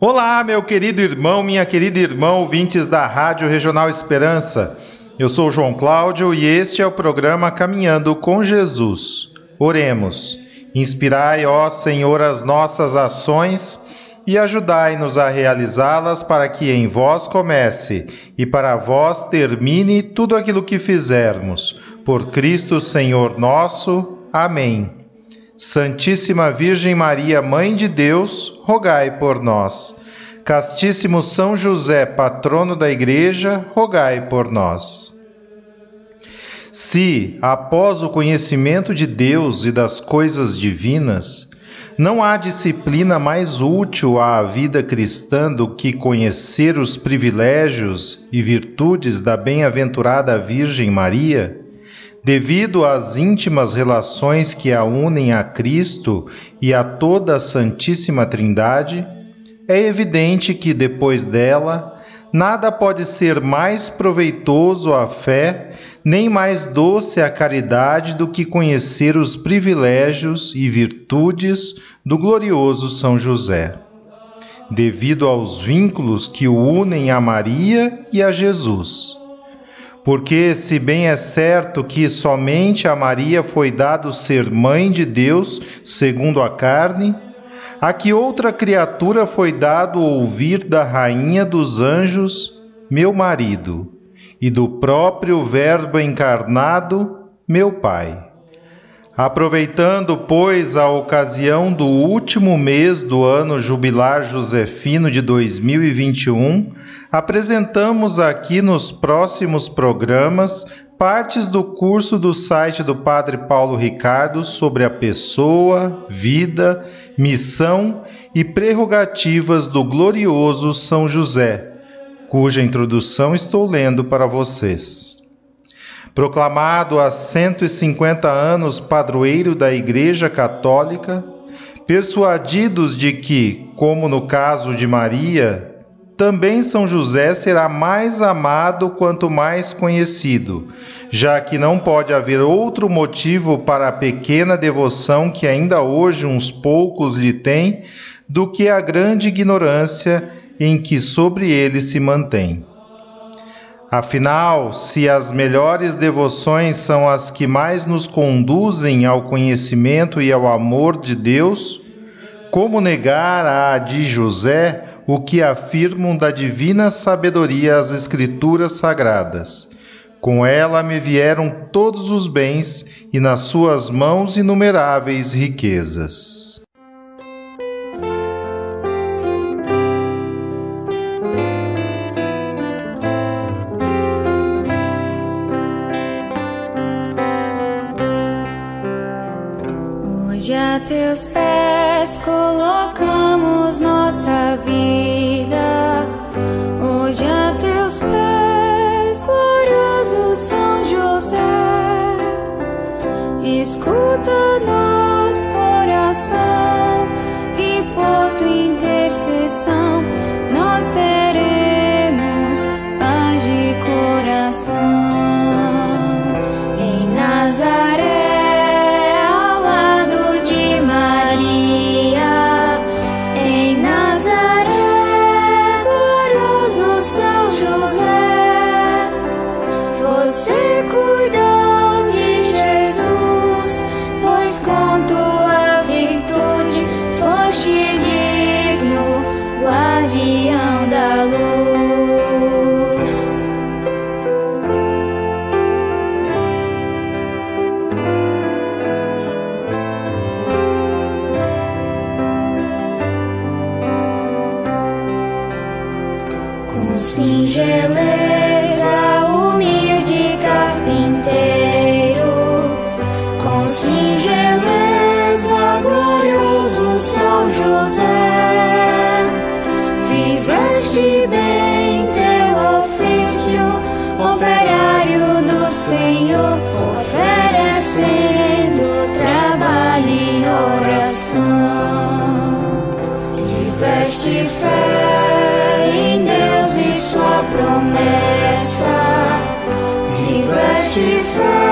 Olá, meu querido irmão, minha querida irmã, ouvintes da Rádio Regional Esperança. Eu sou João Cláudio e este é o programa Caminhando com Jesus. Oremos. Inspirai, ó Senhor, as nossas ações e ajudai-nos a realizá-las para que em vós comece e para vós termine tudo aquilo que fizermos. Por Cristo Senhor nosso. Amém. Santíssima Virgem Maria, Mãe de Deus, rogai por nós. Castíssimo São José, patrono da Igreja, rogai por nós. Se, após o conhecimento de Deus e das coisas divinas, não há disciplina mais útil à vida cristã do que conhecer os privilégios e virtudes da bem-aventurada Virgem Maria, Devido às íntimas relações que a unem a Cristo e a toda a Santíssima Trindade, é evidente que depois dela, nada pode ser mais proveitoso à fé, nem mais doce à caridade do que conhecer os privilégios e virtudes do glorioso São José. Devido aos vínculos que o unem a Maria e a Jesus porque, se bem é certo que somente a Maria foi dado ser mãe de Deus, segundo a carne, a que outra criatura foi dado ouvir da rainha dos anjos, meu marido, e do próprio Verbo encarnado, meu Pai. Aproveitando, pois, a ocasião do último mês do ano jubilar josefino de 2021, apresentamos aqui nos próximos programas partes do curso do site do Padre Paulo Ricardo sobre a pessoa, vida, missão e prerrogativas do glorioso São José, cuja introdução estou lendo para vocês proclamado há 150 anos padroeiro da Igreja Católica, persuadidos de que, como no caso de Maria, também São José será mais amado quanto mais conhecido, já que não pode haver outro motivo para a pequena devoção que ainda hoje uns poucos lhe têm do que a grande ignorância em que sobre ele se mantém. Afinal, se as melhores devoções são as que mais nos conduzem ao conhecimento e ao amor de Deus, como negar a de José o que afirmam da divina sabedoria as Escrituras sagradas? Com ela me vieram todos os bens e nas suas mãos inumeráveis riquezas. Teus pés colocamos nossa vida. Hoje a teus pés, glorioso São José, escuta nossa oração e por tua intercessão nós teremos paz de coração. singeleza, glorioso São José. Fizeste bem teu ofício, operário do Senhor, oferecendo trabalho e oração. Tiveste fé em Deus e sua promessa. Tiveste fé.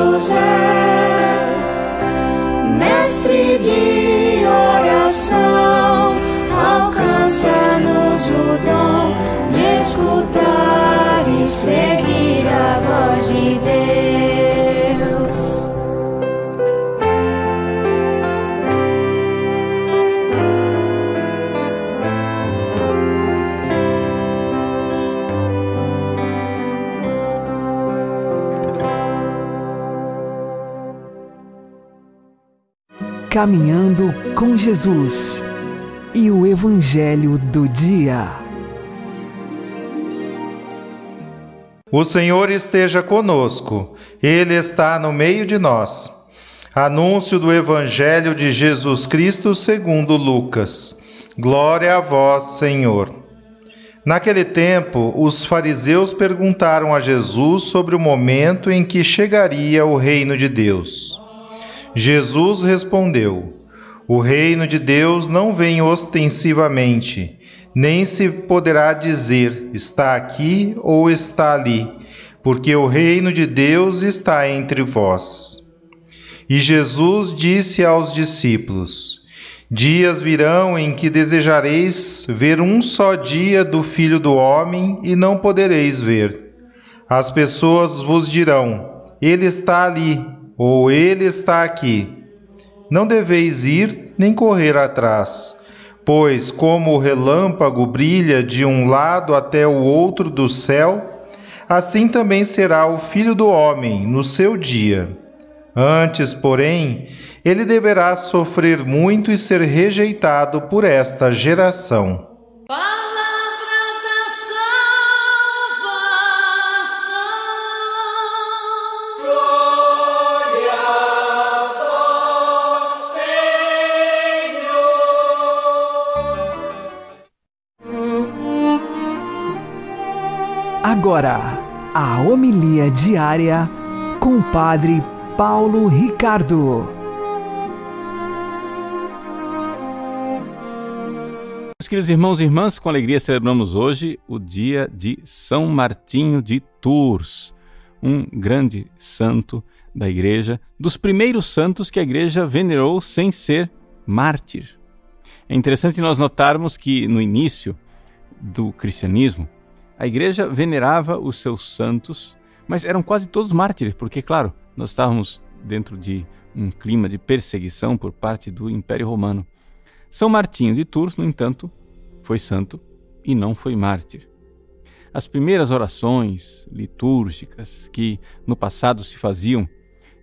José, mestre de oração, alcança-nos o dom de escutar e seguir a voz de Deus. Caminhando com Jesus e o Evangelho do Dia. O Senhor esteja conosco, Ele está no meio de nós. Anúncio do Evangelho de Jesus Cristo segundo Lucas. Glória a vós, Senhor. Naquele tempo, os fariseus perguntaram a Jesus sobre o momento em que chegaria o reino de Deus. Jesus respondeu: O reino de Deus não vem ostensivamente, nem se poderá dizer está aqui ou está ali, porque o reino de Deus está entre vós. E Jesus disse aos discípulos: Dias virão em que desejareis ver um só dia do Filho do Homem e não podereis ver. As pessoas vos dirão: Ele está ali, ou Ele está aqui. Não deveis ir nem correr atrás, pois, como o relâmpago brilha de um lado até o outro do céu, assim também será o Filho do Homem no seu dia. Antes, porém, ele deverá sofrer muito e ser rejeitado por esta geração. Agora, a homilia diária com o Padre Paulo Ricardo. Meus queridos irmãos e irmãs, com alegria celebramos hoje o dia de São Martinho de Tours, um grande santo da igreja, dos primeiros santos que a igreja venerou sem ser mártir. É interessante nós notarmos que no início do cristianismo, a igreja venerava os seus santos, mas eram quase todos mártires, porque, claro, nós estávamos dentro de um clima de perseguição por parte do Império Romano. São Martinho de Tours, no entanto, foi santo e não foi mártir. As primeiras orações litúrgicas que no passado se faziam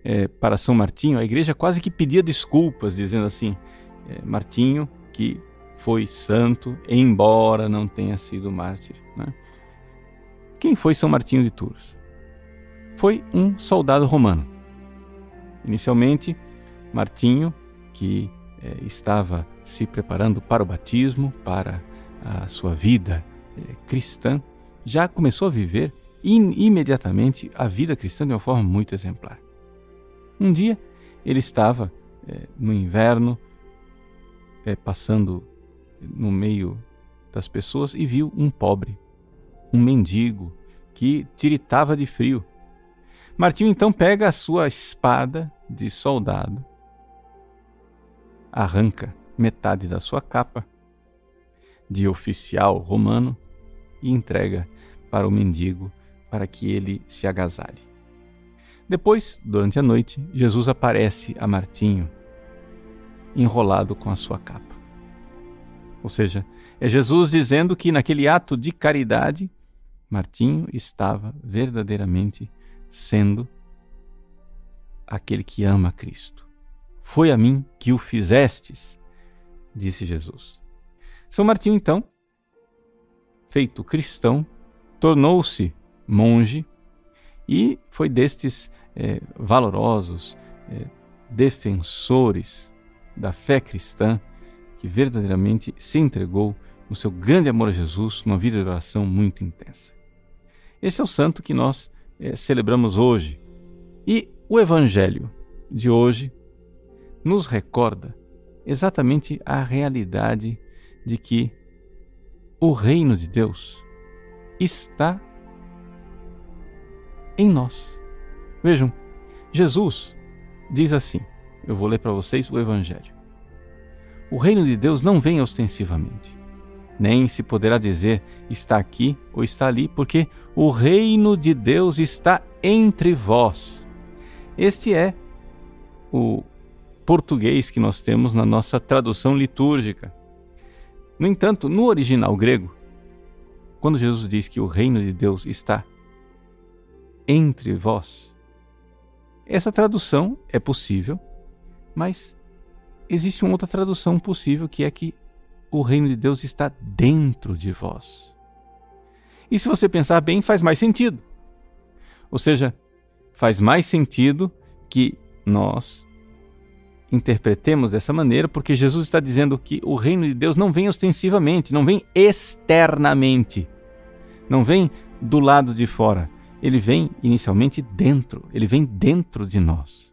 eh, para São Martinho, a igreja quase que pedia desculpas, dizendo assim: eh, Martinho, que foi santo, embora não tenha sido mártir. Né? Quem foi São Martinho de Tours? Foi um soldado romano. Inicialmente, Martinho, que eh, estava se preparando para o batismo, para a sua vida eh, cristã, já começou a viver in, imediatamente a vida cristã de uma forma muito exemplar. Um dia, ele estava eh, no inverno, passando no meio das pessoas e viu um pobre, um mendigo, que tiritava de frio. Martinho então pega a sua espada de soldado, arranca metade da sua capa de oficial romano e entrega para o mendigo para que ele se agasalhe. Depois, durante a noite, Jesus aparece a Martinho enrolado com a sua capa. Ou seja, é Jesus dizendo que naquele ato de caridade, Martinho estava verdadeiramente sendo aquele que ama Cristo. Foi a mim que o fizestes, disse Jesus. São Martinho, então, feito cristão, tornou-se monge e foi destes é, valorosos é, defensores da fé cristã que verdadeiramente se entregou no seu grande amor a Jesus, numa vida de oração muito intensa. Esse é o santo que nós é, celebramos hoje. E o Evangelho de hoje nos recorda exatamente a realidade de que o reino de Deus está em nós. Vejam, Jesus diz assim: eu vou ler para vocês o Evangelho. O reino de Deus não vem ostensivamente, nem se poderá dizer está aqui ou está ali, porque o reino de Deus está entre vós. Este é o português que nós temos na nossa tradução litúrgica. No entanto, no original grego, quando Jesus diz que o reino de Deus está entre vós, essa tradução é possível, mas existe uma outra tradução possível que é que o reino de Deus está dentro de vós. E se você pensar bem, faz mais sentido. Ou seja, faz mais sentido que nós interpretemos dessa maneira, porque Jesus está dizendo que o reino de Deus não vem ostensivamente, não vem externamente, não vem do lado de fora. Ele vem inicialmente dentro, ele vem dentro de nós.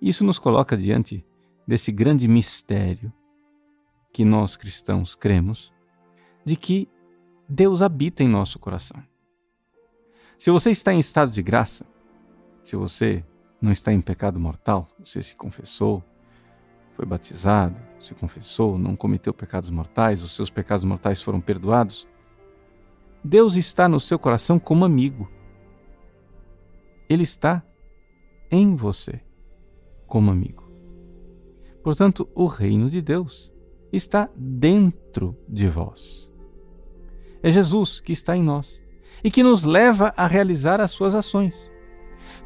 Isso nos coloca diante desse grande mistério que nós cristãos cremos, de que Deus habita em nosso coração. Se você está em estado de graça, se você não está em pecado mortal, você se confessou, foi batizado, se confessou, não cometeu pecados mortais, os seus pecados mortais foram perdoados, Deus está no seu coração como amigo. Ele está em você como amigo. Portanto, o reino de Deus está dentro de vós. É Jesus que está em nós e que nos leva a realizar as suas ações.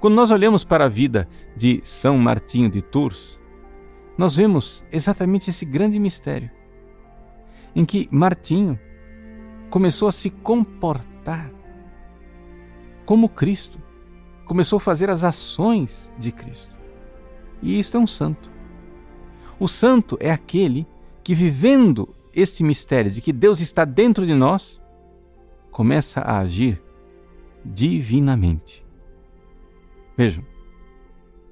Quando nós olhamos para a vida de São Martinho de Tours, nós vemos exatamente esse grande mistério, em que Martinho começou a se comportar como Cristo, começou a fazer as ações de Cristo. E isto é um santo. O santo é aquele que, vivendo este mistério de que Deus está dentro de nós, começa a agir divinamente. Vejam,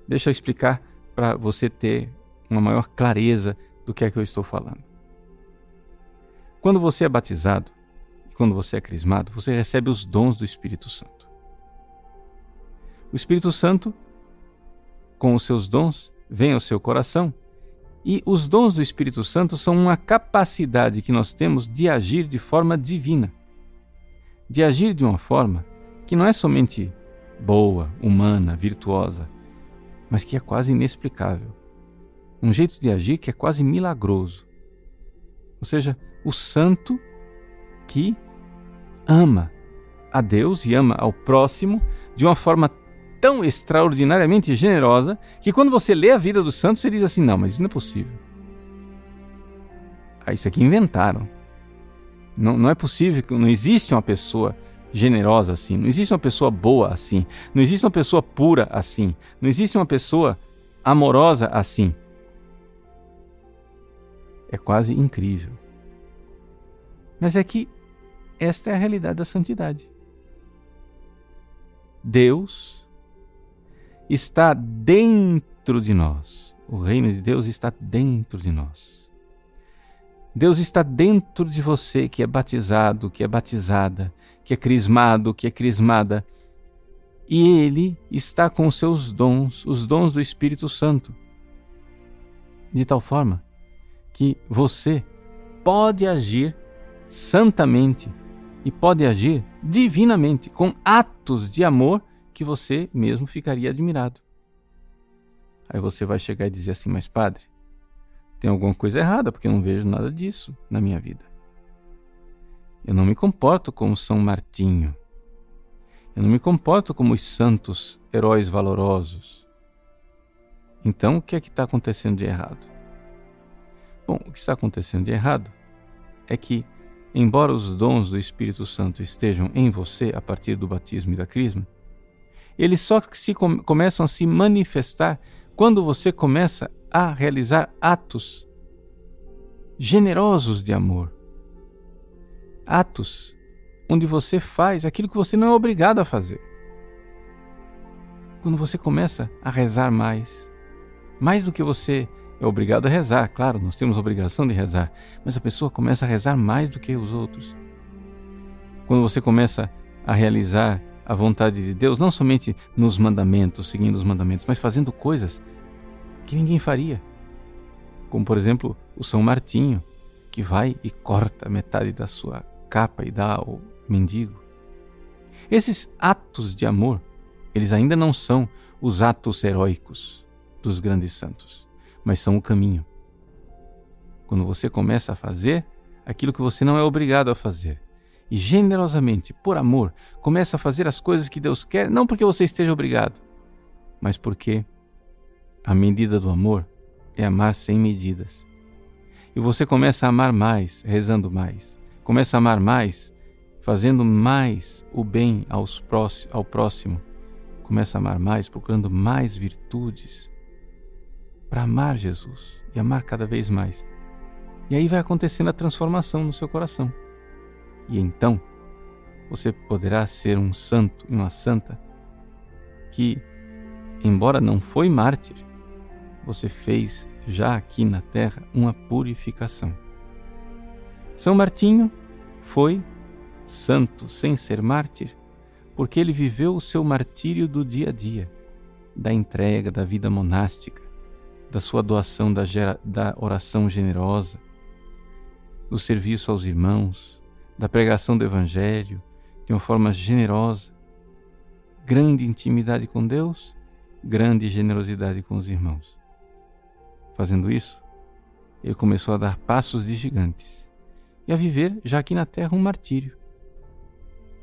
deixa eu explicar para você ter uma maior clareza do que é que eu estou falando. Quando você é batizado, e quando você é crismado, você recebe os dons do Espírito Santo. O Espírito Santo com os seus dons, vem ao seu coração. E os dons do Espírito Santo são uma capacidade que nós temos de agir de forma divina. De agir de uma forma que não é somente boa, humana, virtuosa, mas que é quase inexplicável. Um jeito de agir que é quase milagroso. Ou seja, o santo que ama a Deus e ama ao próximo de uma forma tão extraordinariamente generosa que quando você lê a vida dos santos, você diz assim: não, mas isso não é possível. Ah, isso aqui inventaram. Não, não é possível, não existe uma pessoa generosa assim, não existe uma pessoa boa assim, não existe uma pessoa pura assim, não existe uma pessoa amorosa assim. É quase incrível. Mas é que esta é a realidade da santidade. Deus está dentro de nós. O reino de Deus está dentro de nós. Deus está dentro de você que é batizado, que é batizada, que é crismado, que é crismada. E Ele está com os seus dons, os dons do Espírito Santo. De tal forma que você pode agir santamente e pode agir divinamente, com atos de amor que você mesmo ficaria admirado. Aí você vai chegar e dizer assim: Mas, padre, tem alguma coisa errada porque eu não vejo nada disso na minha vida. Eu não me comporto como São Martinho. Eu não me comporto como os santos heróis valorosos. Então, o que é que está acontecendo de errado? Bom, o que está acontecendo de errado é que, embora os dons do Espírito Santo estejam em você a partir do batismo e da crisma, eles só se com, começam a se manifestar quando você começa a realizar atos generosos de amor. Atos onde você faz aquilo que você não é obrigado a fazer. Quando você começa a rezar mais, mais do que você é obrigado a rezar, claro, nós temos a obrigação de rezar, mas a pessoa começa a rezar mais do que os outros. Quando você começa a realizar a vontade de Deus, não somente nos mandamentos, seguindo os mandamentos, mas fazendo coisas que ninguém faria. Como, por exemplo, o São Martinho, que vai e corta metade da sua capa e dá ao mendigo. Esses atos de amor, eles ainda não são os atos heróicos dos grandes santos, mas são o caminho. Quando você começa a fazer aquilo que você não é obrigado a fazer, e generosamente, por amor, começa a fazer as coisas que Deus quer, não porque você esteja obrigado, mas porque a medida do amor é amar sem medidas. E você começa a amar mais, rezando mais. Começa a amar mais, fazendo mais o bem aos próximo, ao próximo. Começa a amar mais, procurando mais virtudes para amar Jesus e amar cada vez mais. E aí vai acontecendo a transformação no seu coração. E então você poderá ser um santo e uma santa que, embora não foi mártir, você fez já aqui na terra uma purificação. São Martinho foi santo sem ser mártir, porque ele viveu o seu martírio do dia a dia, da entrega da vida monástica, da sua doação da, da oração generosa, do serviço aos irmãos, da pregação do Evangelho de uma forma generosa, grande intimidade com Deus, grande generosidade com os irmãos. Fazendo isso, ele começou a dar passos de gigantes e a viver já aqui na terra um martírio.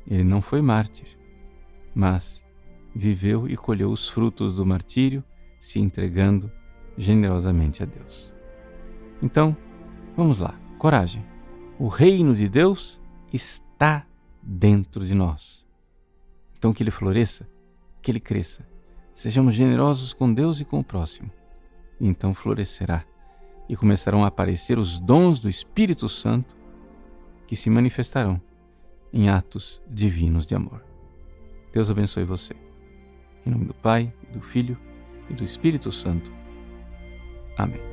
Ele não foi mártir, mas viveu e colheu os frutos do martírio, se entregando generosamente a Deus. Então, vamos lá, coragem. O reino de Deus está dentro de nós. Então, que ele floresça, que ele cresça. Sejamos generosos com Deus e com o próximo. Então florescerá e começarão a aparecer os dons do Espírito Santo que se manifestarão em atos divinos de amor. Deus abençoe você. Em nome do Pai, do Filho e do Espírito Santo. Amém.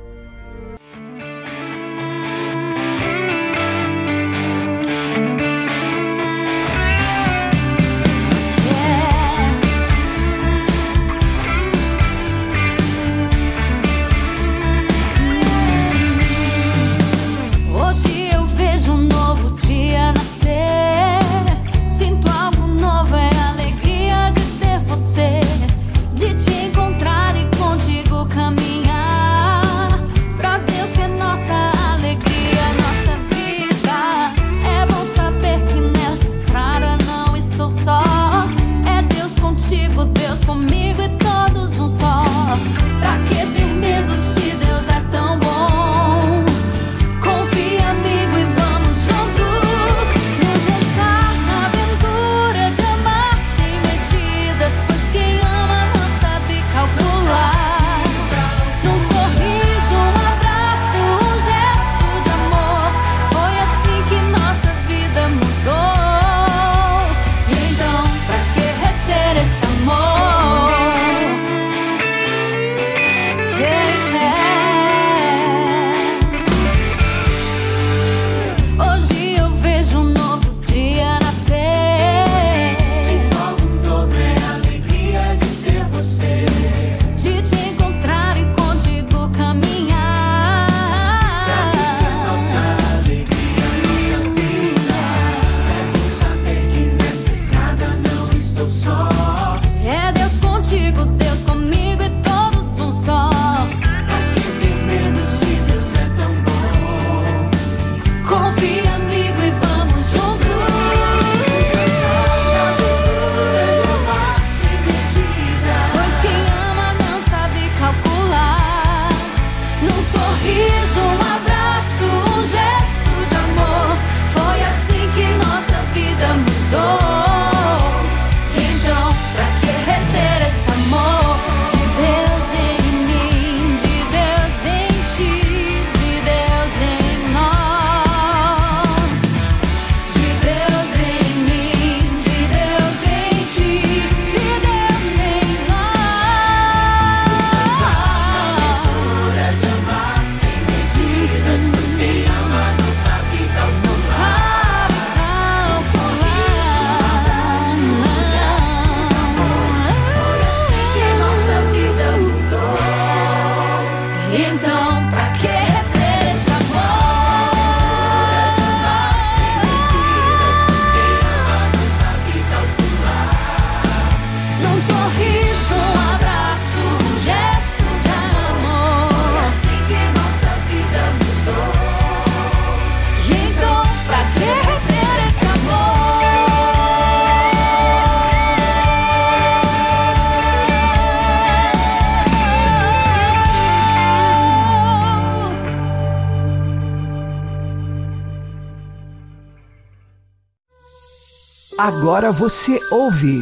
Agora você ouve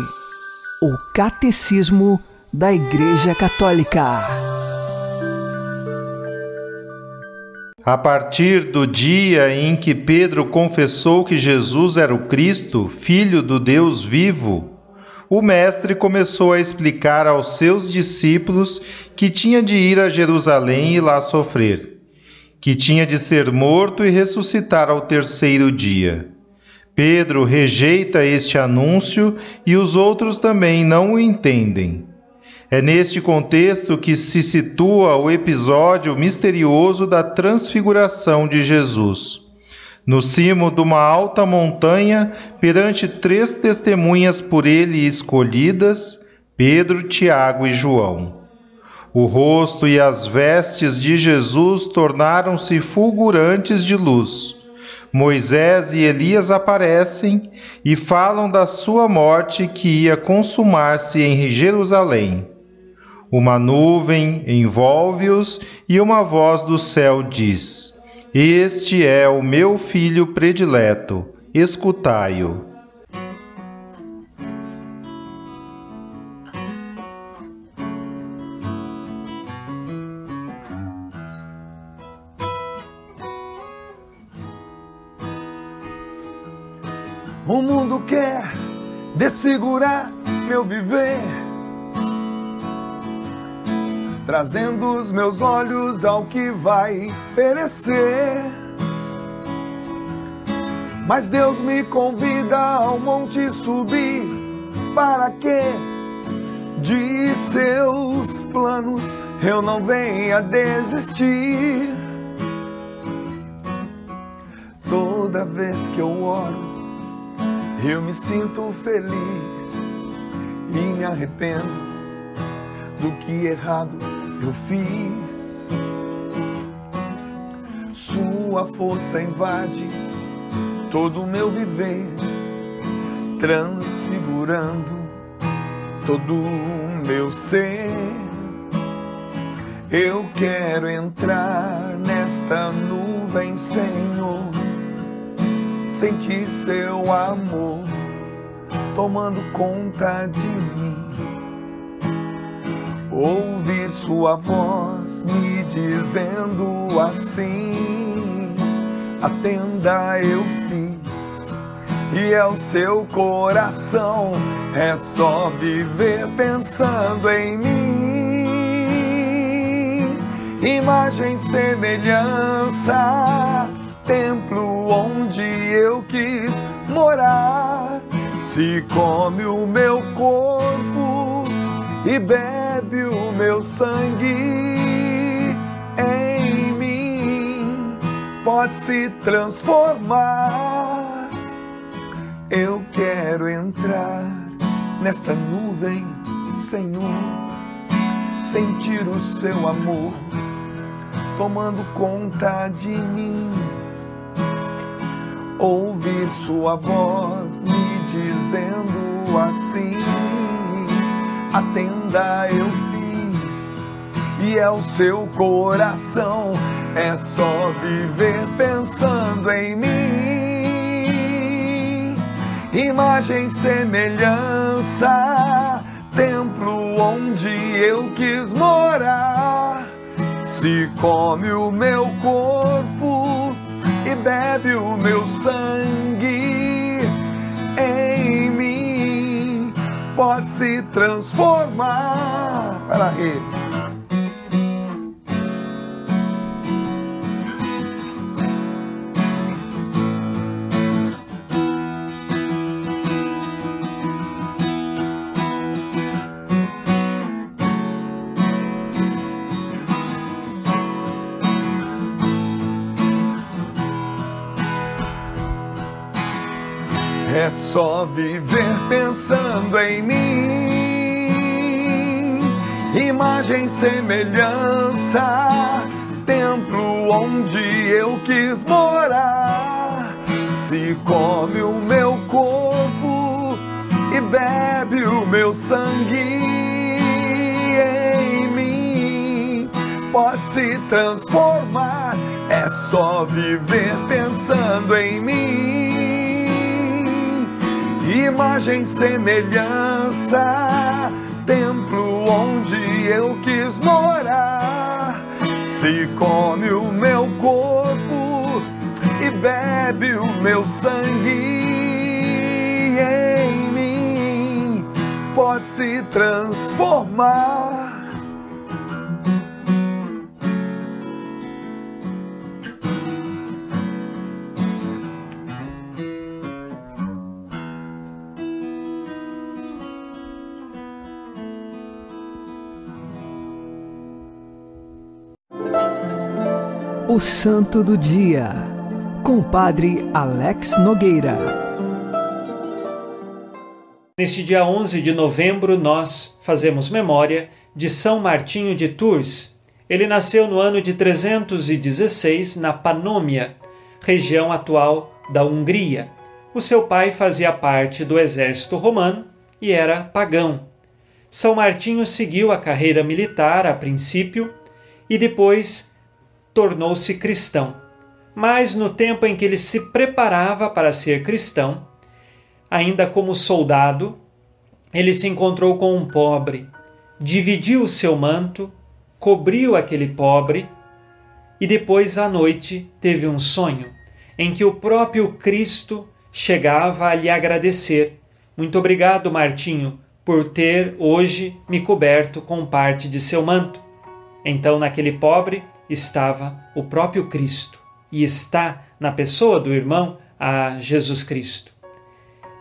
o Catecismo da Igreja Católica. A partir do dia em que Pedro confessou que Jesus era o Cristo, Filho do Deus vivo, o Mestre começou a explicar aos seus discípulos que tinha de ir a Jerusalém e lá sofrer, que tinha de ser morto e ressuscitar ao terceiro dia. Pedro rejeita este anúncio e os outros também não o entendem. É neste contexto que se situa o episódio misterioso da transfiguração de Jesus. No cimo de uma alta montanha, perante três testemunhas por ele escolhidas, Pedro, Tiago e João. O rosto e as vestes de Jesus tornaram-se fulgurantes de luz Moisés e Elias aparecem e falam da sua morte que ia consumar-se em Jerusalém. Uma nuvem envolve-os e uma voz do céu diz: Este é o meu filho predileto, escutai-o. O mundo quer desfigurar meu viver, trazendo os meus olhos ao que vai perecer. Mas Deus me convida ao monte subir, para que de seus planos eu não venha desistir. Toda vez que eu oro, eu me sinto feliz e me arrependo do que errado eu fiz. Sua força invade todo o meu viver, transfigurando todo o meu ser. Eu quero entrar nesta nuvem, Senhor sentir seu amor tomando conta de mim. Ouvir sua voz me dizendo assim: A tenda eu fiz e é o seu coração. É só viver pensando em mim. Imagem, semelhança templo onde eu quis morar. Se come o meu corpo e bebe o meu sangue em mim, pode se transformar. Eu quero entrar nesta nuvem, Senhor, sentir o seu amor tomando conta de mim ouvir sua voz me dizendo assim: A tenda eu fiz e é o seu coração, é só viver pensando em mim. Imagem, semelhança, templo onde eu quis morar. Se come o meu corpo bebe o meu sangue em mim, pode se transformar. Peraí. É só viver pensando em mim. Imagem, semelhança, templo onde eu quis morar. Se come o meu corpo e bebe o meu sangue em mim, pode se transformar. É só viver pensando em mim imagem semelhança, templo onde eu quis morar. Se come o meu corpo e bebe o meu sangue em mim, pode se transformar. O Santo do Dia, com o Padre Alex Nogueira. Neste dia 11 de novembro, nós fazemos memória de São Martinho de Tours. Ele nasceu no ano de 316 na Panômia, região atual da Hungria. O seu pai fazia parte do exército romano e era pagão. São Martinho seguiu a carreira militar a princípio e depois tornou-se cristão. Mas no tempo em que ele se preparava para ser cristão, ainda como soldado, ele se encontrou com um pobre, dividiu o seu manto, cobriu aquele pobre e depois à noite teve um sonho em que o próprio Cristo chegava a lhe agradecer. Muito obrigado, Martinho, por ter hoje me coberto com parte de seu manto. Então, naquele pobre, estava o próprio Cristo e está na pessoa do irmão a Jesus Cristo.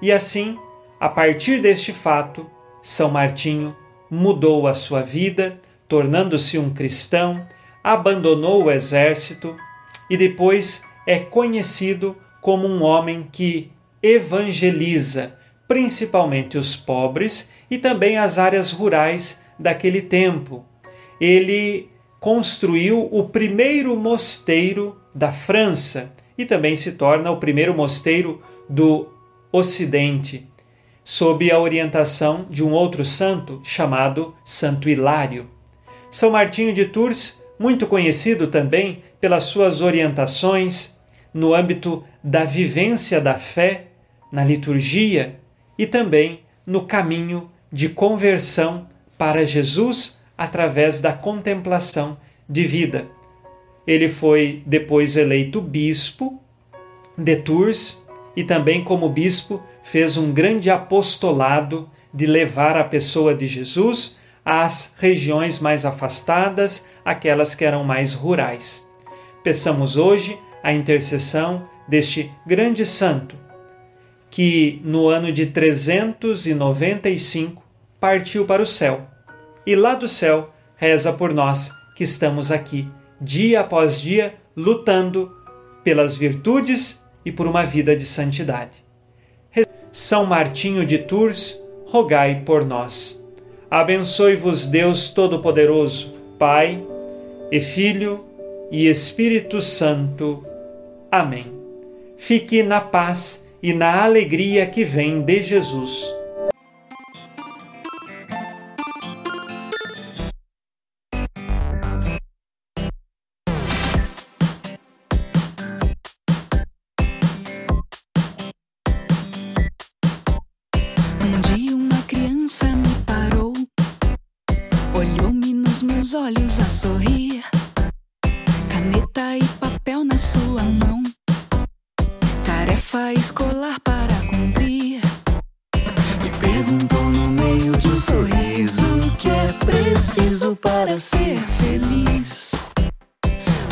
E assim, a partir deste fato, São Martinho mudou a sua vida, tornando-se um cristão, abandonou o exército e depois é conhecido como um homem que evangeliza principalmente os pobres e também as áreas rurais daquele tempo. Ele construiu o primeiro mosteiro da França e também se torna o primeiro mosteiro do Ocidente, sob a orientação de um outro santo chamado Santo Hilário. São Martinho de Tours, muito conhecido também pelas suas orientações no âmbito da vivência da fé, na liturgia e também no caminho de conversão para Jesus através da contemplação de vida. Ele foi depois eleito bispo de Tours e também, como bispo, fez um grande apostolado de levar a pessoa de Jesus às regiões mais afastadas, aquelas que eram mais rurais. Peçamos hoje a intercessão deste grande santo, que no ano de 395 partiu para o céu e lá do céu reza por nós que estamos aqui, dia após dia, lutando pelas virtudes e por uma vida de santidade. São Martinho de Tours, rogai por nós. Abençoe-vos Deus Todo-Poderoso, Pai e Filho e Espírito Santo. Amém. Fique na paz e na alegria que vem de Jesus.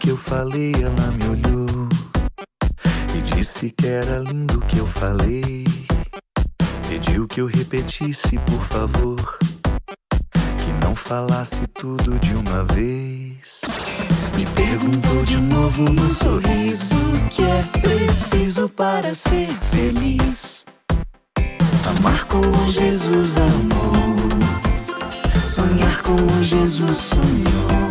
Que eu falei, ela me olhou e disse que era lindo o que eu falei. Pediu que eu repetisse, por favor não falasse tudo de uma vez. Me perguntou de novo num sorriso o que é preciso para ser feliz. Amar como Jesus amou, sonhar como Jesus sonhou,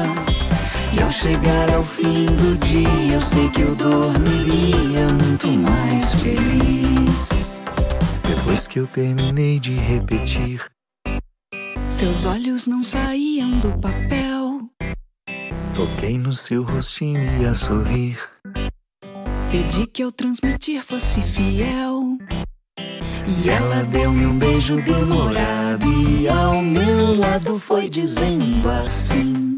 E ao chegar ao fim do dia, eu sei que eu dormiria muito mais feliz. Depois que eu terminei de repetir, Seus olhos não saíam do papel. toquei no seu rostinho e a sorrir. Pedi que ao transmitir fosse fiel. E ela deu-me um beijo demorado e ao meu lado foi dizendo assim.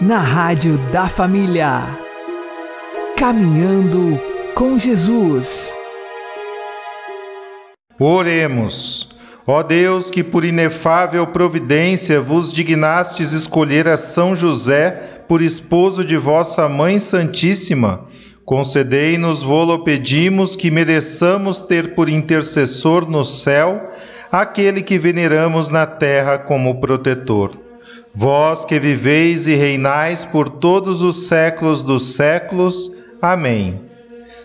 na Rádio da Família. Caminhando com Jesus. Oremos. Ó Deus, que por inefável providência vos dignastes escolher a São José por esposo de vossa Mãe Santíssima, concedei-nos, vô-lo pedimos, que mereçamos ter por intercessor no céu aquele que veneramos na terra como protetor. Vós que viveis e reinais por todos os séculos dos séculos. Amém.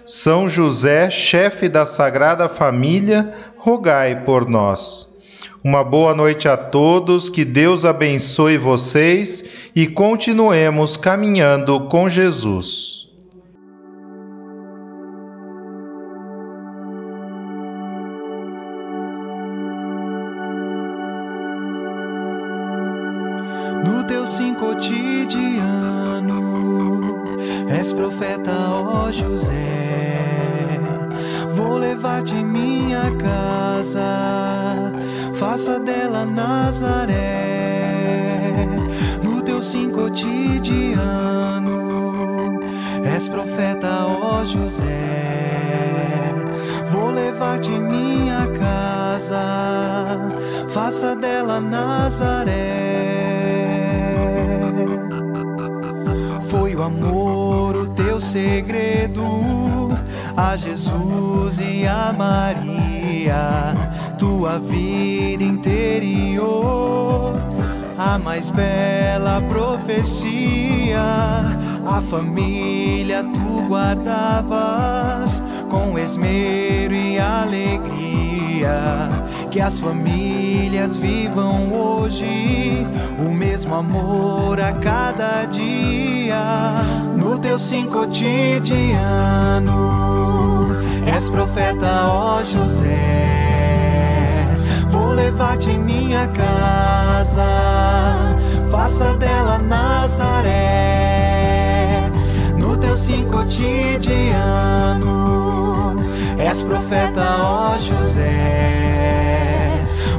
São José, chefe da Sagrada Família, rogai por nós. Uma boa noite a todos, que Deus abençoe vocês e continuemos caminhando com Jesus. Profeta, ó José. Vou levar-te em minha casa, faça dela Nazaré. No teu sim cotidiano, és profeta, ó José. Vou levar-te em minha casa, faça dela Nazaré. Foi o amor teu segredo a Jesus e a Maria, tua vida interior, a mais bela profecia, a família tu guardavas com esmero e alegria. Que as famílias vivam hoje o mesmo amor a cada dia. No teu sim cotidiano, és profeta, ó José. Vou levar-te em minha casa, faça dela Nazaré. No teu sim cotidiano, és profeta, ó José.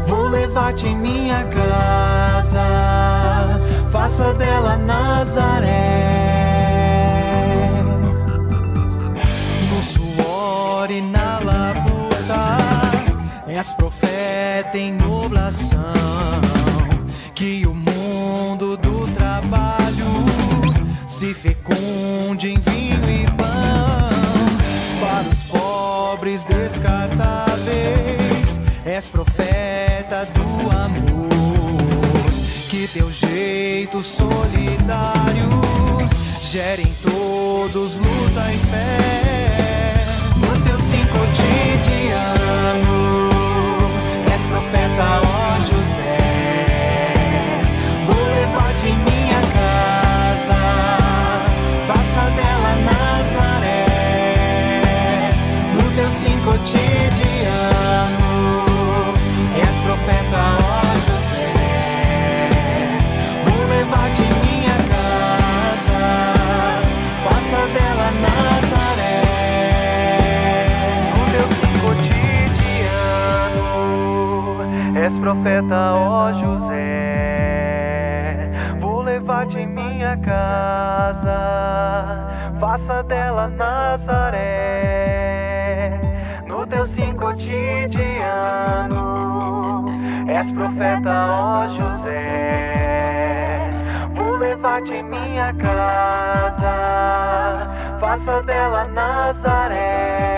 Vou levar-te em minha casa, faça dela Nazaré. E na labuta, és profeta em nublação. Que o mundo do trabalho se fecunde em vinho e pão para os pobres vez és profeta do amor. Que teu jeito solidário gere em todos luta e fé. No teu sim cotidiano, profeta, ó José. Vou levar-te em minha casa, faça dela Nazaré. No teu sim cotidiano, és profeta, ó José. Vou levar-te em minha casa, faça dela Nazaré.